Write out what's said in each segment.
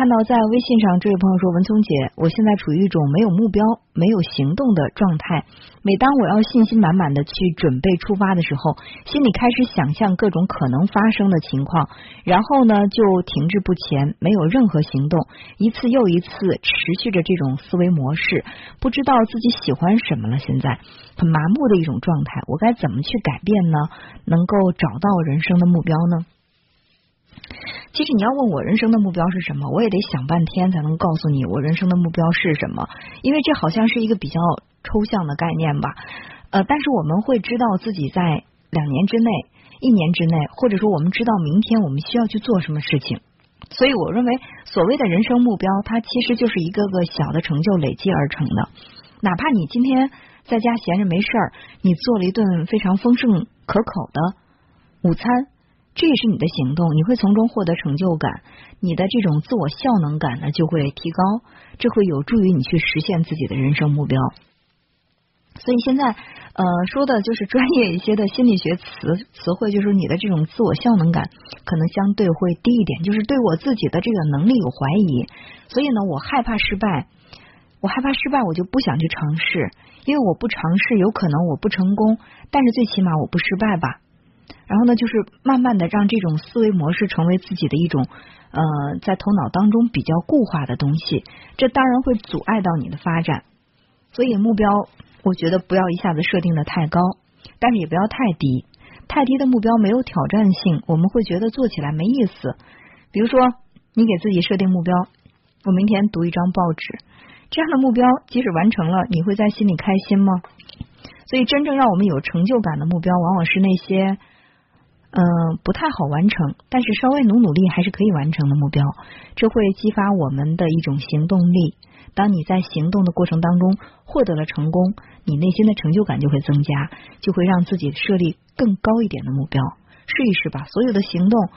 看到在微信上这位朋友说：“文聪姐，我现在处于一种没有目标、没有行动的状态。每当我要信心满满的去准备出发的时候，心里开始想象各种可能发生的情况，然后呢就停滞不前，没有任何行动，一次又一次持续着这种思维模式，不知道自己喜欢什么了。现在很麻木的一种状态，我该怎么去改变呢？能够找到人生的目标呢？”其实你要问我人生的目标是什么，我也得想半天才能告诉你我人生的目标是什么，因为这好像是一个比较抽象的概念吧。呃，但是我们会知道自己在两年之内、一年之内，或者说我们知道明天我们需要去做什么事情。所以我认为，所谓的人生目标，它其实就是一个个小的成就累积而成的。哪怕你今天在家闲着没事儿，你做了一顿非常丰盛可口的午餐。这也是你的行动，你会从中获得成就感，你的这种自我效能感呢就会提高，这会有助于你去实现自己的人生目标。所以现在呃说的就是专业一些的心理学词词汇，就是你的这种自我效能感可能相对会低一点，就是对我自己的这个能力有怀疑，所以呢我害怕失败，我害怕失败，我就不想去尝试，因为我不尝试有可能我不成功，但是最起码我不失败吧。然后呢，就是慢慢的让这种思维模式成为自己的一种呃，在头脑当中比较固化的东西，这当然会阻碍到你的发展。所以目标，我觉得不要一下子设定的太高，但是也不要太低。太低的目标没有挑战性，我们会觉得做起来没意思。比如说，你给自己设定目标，我明天读一张报纸，这样的目标即使完成了，你会在心里开心吗？所以，真正让我们有成就感的目标，往往是那些。嗯，不太好完成，但是稍微努努力还是可以完成的目标，这会激发我们的一种行动力。当你在行动的过程当中获得了成功，你内心的成就感就会增加，就会让自己设立更高一点的目标。试一试吧，所有的行动，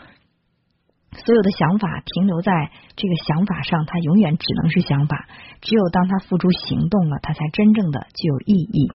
所有的想法停留在这个想法上，它永远只能是想法。只有当它付诸行动了，它才真正的具有意义。